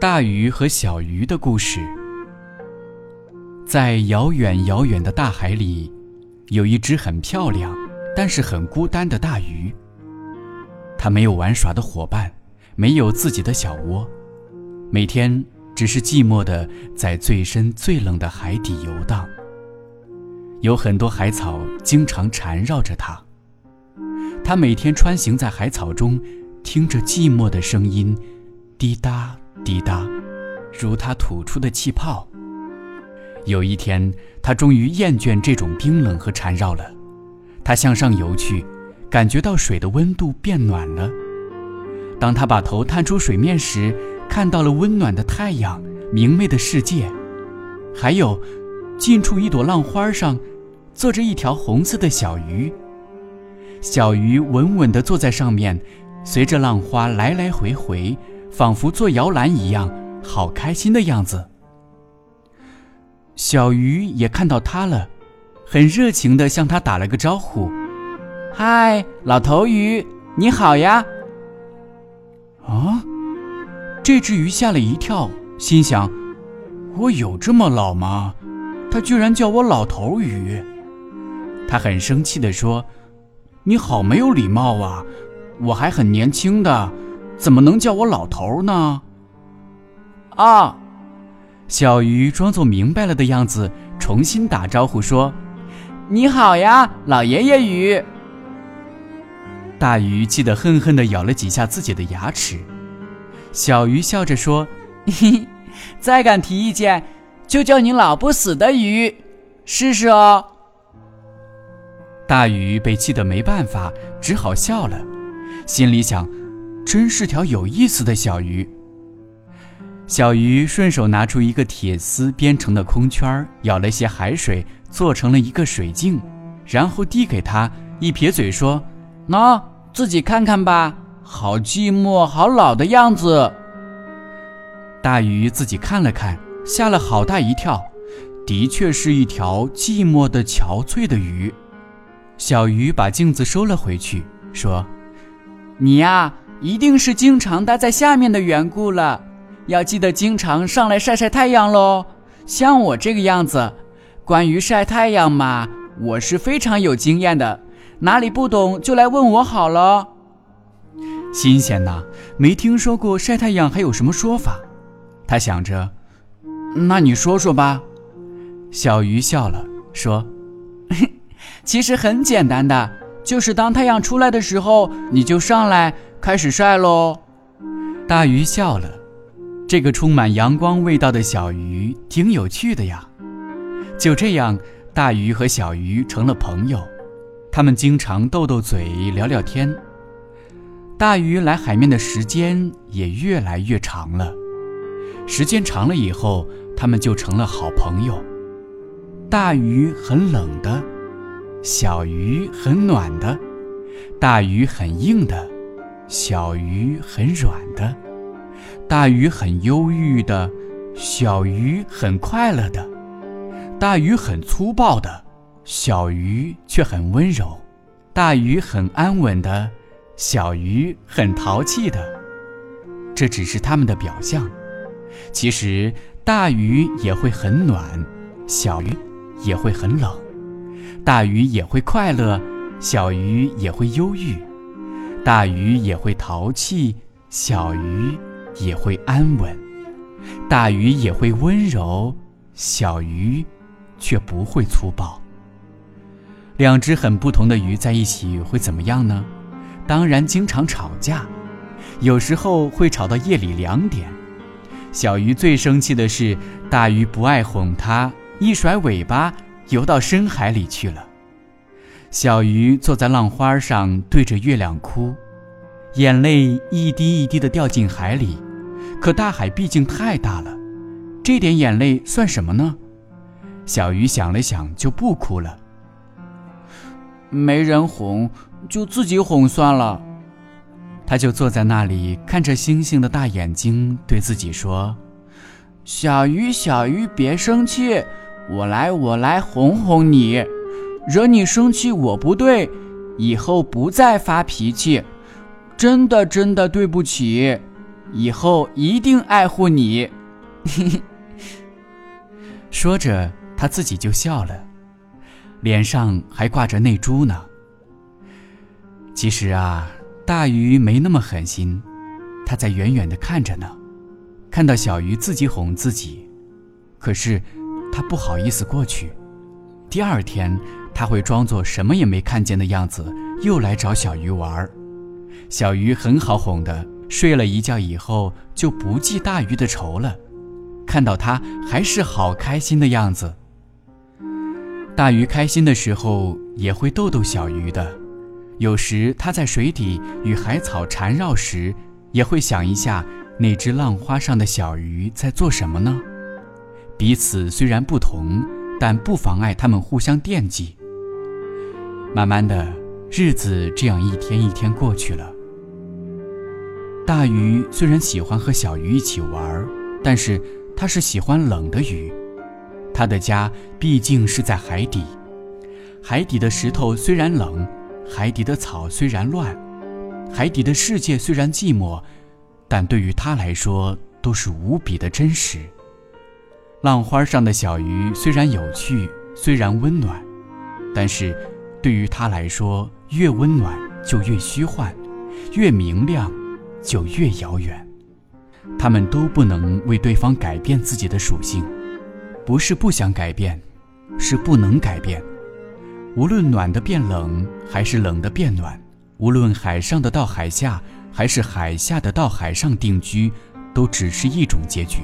大鱼和小鱼的故事。在遥远遥远的大海里，有一只很漂亮，但是很孤单的大鱼。它没有玩耍的伙伴，没有自己的小窝，每天只是寂寞的在最深最冷的海底游荡。有很多海草经常缠绕着它，它每天穿行在海草中，听着寂寞的声音，滴答。滴答，如他吐出的气泡。有一天，他终于厌倦这种冰冷和缠绕了。他向上游去，感觉到水的温度变暖了。当他把头探出水面时，看到了温暖的太阳、明媚的世界，还有近处一朵浪花上坐着一条红色的小鱼。小鱼稳稳地坐在上面，随着浪花来来回回。仿佛坐摇篮一样，好开心的样子。小鱼也看到他了，很热情地向他打了个招呼：“嗨，老头鱼，你好呀！”啊，这只鱼吓了一跳，心想：“我有这么老吗？他居然叫我老头鱼！”他很生气地说：“你好没有礼貌啊！我还很年轻的。”怎么能叫我老头呢？啊！小鱼装作明白了的样子，重新打招呼说：“你好呀，老爷爷鱼。”大鱼气得恨恨地咬了几下自己的牙齿。小鱼笑着说：“嘿嘿，再敢提意见，就叫你老不死的鱼，试试哦。”大鱼被气得没办法，只好笑了，心里想。真是条有意思的小鱼。小鱼顺手拿出一个铁丝编成的空圈，舀了些海水，做成了一个水镜，然后递给他，一撇嘴说：“喏，自己看看吧，好寂寞，好老的样子。”大鱼自己看了看，吓了好大一跳，的确是一条寂寞的、憔悴的鱼。小鱼把镜子收了回去，说：“你呀。”一定是经常待在下面的缘故了，要记得经常上来晒晒太阳喽。像我这个样子，关于晒太阳嘛，我是非常有经验的，哪里不懂就来问我好了。新鲜呐，没听说过晒太阳还有什么说法。他想着，那你说说吧。小鱼笑了，说：“ 其实很简单的，就是当太阳出来的时候，你就上来。”开始晒喽！大鱼笑了，这个充满阳光味道的小鱼挺有趣的呀。就这样，大鱼和小鱼成了朋友，他们经常斗斗嘴、聊聊天。大鱼来海面的时间也越来越长了，时间长了以后，他们就成了好朋友。大鱼很冷的，小鱼很暖的，大鱼很硬的。小鱼很软的，大鱼很忧郁的，小鱼很快乐的，大鱼很粗暴的，小鱼却很温柔，大鱼很安稳的，小鱼很淘气的。这只是他们的表象，其实大鱼也会很暖，小鱼也会很冷，大鱼也会快乐，小鱼也会忧郁。大鱼也会淘气，小鱼也会安稳；大鱼也会温柔，小鱼却不会粗暴。两只很不同的鱼在一起会怎么样呢？当然经常吵架，有时候会吵到夜里两点。小鱼最生气的是大鱼不爱哄它，一甩尾巴游到深海里去了。小鱼坐在浪花上，对着月亮哭，眼泪一滴一滴地掉进海里。可大海毕竟太大了，这点眼泪算什么呢？小鱼想了想，就不哭了。没人哄，就自己哄算了。他就坐在那里，看着星星的大眼睛，对自己说：“小鱼，小鱼，别生气，我来，我来哄哄你。”惹你生气，我不对，以后不再发脾气，真的真的对不起。以后一定爱护你。说着，他自己就笑了，脸上还挂着泪珠呢。其实啊，大鱼没那么狠心，他在远远的看着呢，看到小鱼自己哄自己，可是他不好意思过去。第二天，他会装作什么也没看见的样子，又来找小鱼玩儿。小鱼很好哄的，睡了一觉以后就不记大鱼的仇了。看到他还是好开心的样子。大鱼开心的时候也会逗逗小鱼的，有时它在水底与海草缠绕时，也会想一下那只浪花上的小鱼在做什么呢？彼此虽然不同，但不妨碍他们互相惦记。慢慢的，日子这样一天一天过去了。大鱼虽然喜欢和小鱼一起玩，但是它是喜欢冷的鱼。它的家毕竟是在海底，海底的石头虽然冷，海底的草虽然乱，海底的世界虽然寂寞，但对于它来说都是无比的真实。浪花上的小鱼虽然有趣，虽然温暖，但是对于它来说，越温暖就越虚幻，越明亮。就越遥远，他们都不能为对方改变自己的属性，不是不想改变，是不能改变。无论暖的变冷，还是冷的变暖；无论海上的到海下，还是海下的到海上定居，都只是一种结局，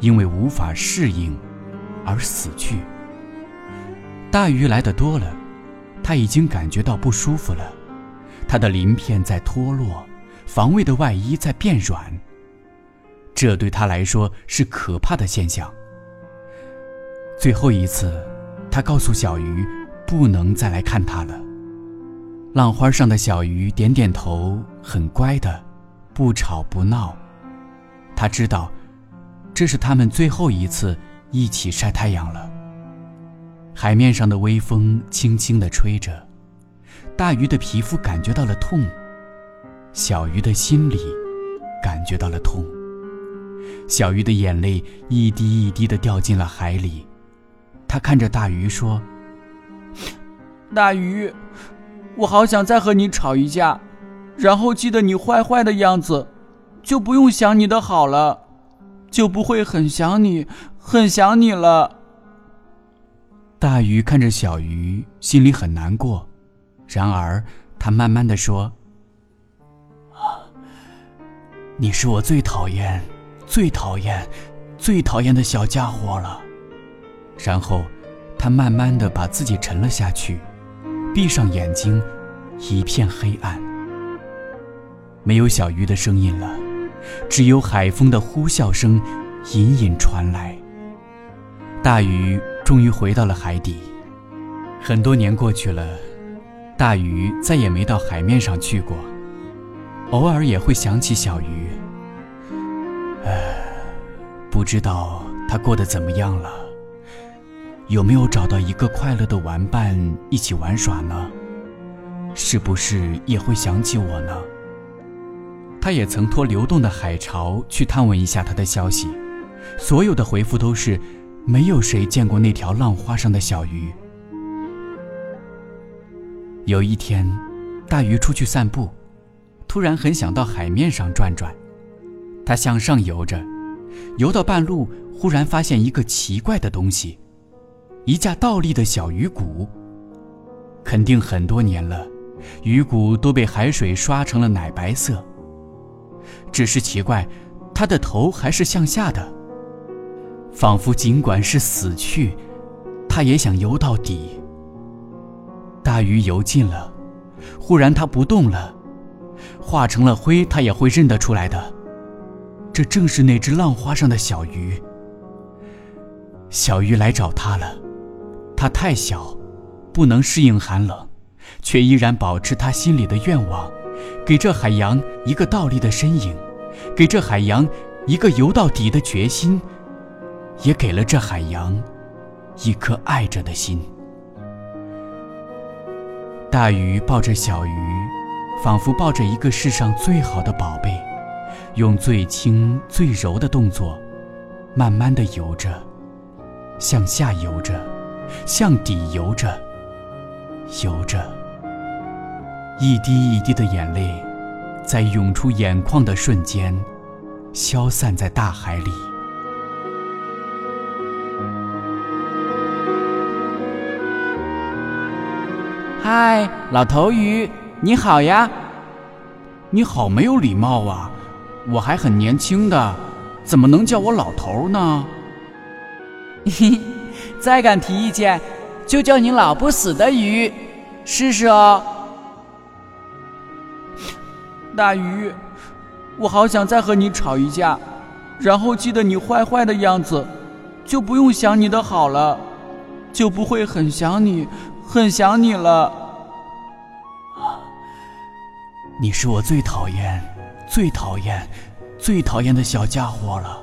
因为无法适应而死去。大鱼来的多了，他已经感觉到不舒服了，他的鳞片在脱落。防卫的外衣在变软，这对他来说是可怕的现象。最后一次，他告诉小鱼，不能再来看他了。浪花上的小鱼点点头，很乖的，不吵不闹。他知道，这是他们最后一次一起晒太阳了。海面上的微风轻轻地吹着，大鱼的皮肤感觉到了痛。小鱼的心里感觉到了痛，小鱼的眼泪一滴一滴的掉进了海里。他看着大鱼说：“大鱼，我好想再和你吵一架，然后记得你坏坏的样子，就不用想你的好了，就不会很想你，很想你了。”大鱼看着小鱼，心里很难过，然而他慢慢的说。啊你是我最讨厌、最讨厌、最讨厌的小家伙了。然后，他慢慢的把自己沉了下去，闭上眼睛，一片黑暗。没有小鱼的声音了，只有海风的呼啸声隐隐传来。大鱼终于回到了海底。很多年过去了，大鱼再也没到海面上去过。偶尔也会想起小鱼，唉，不知道他过得怎么样了，有没有找到一个快乐的玩伴一起玩耍呢？是不是也会想起我呢？他也曾托流动的海潮去探问一下他的消息，所有的回复都是，没有谁见过那条浪花上的小鱼。有一天，大鱼出去散步。突然很想到海面上转转，他向上游着，游到半路，忽然发现一个奇怪的东西，一架倒立的小鱼骨。肯定很多年了，鱼骨都被海水刷成了奶白色。只是奇怪，它的头还是向下的，仿佛尽管是死去，它也想游到底。大鱼游近了，忽然它不动了。化成了灰，他也会认得出来的。这正是那只浪花上的小鱼。小鱼来找他了，它太小，不能适应寒冷，却依然保持他心里的愿望，给这海洋一个倒立的身影，给这海洋一个游到底的决心，也给了这海洋一颗爱着的心。大鱼抱着小鱼。仿佛抱着一个世上最好的宝贝，用最轻最柔的动作，慢慢的游着，向下游着，向底游着，游着。一滴一滴的眼泪，在涌出眼眶的瞬间，消散在大海里。嗨，老头鱼，你好呀！你好没有礼貌啊！我还很年轻的，怎么能叫我老头呢？再敢提意见，就叫你老不死的鱼，试试哦。大鱼，我好想再和你吵一架，然后记得你坏坏的样子，就不用想你的好了，就不会很想你。很想你了，你是我最讨厌、最讨厌、最讨厌的小家伙了。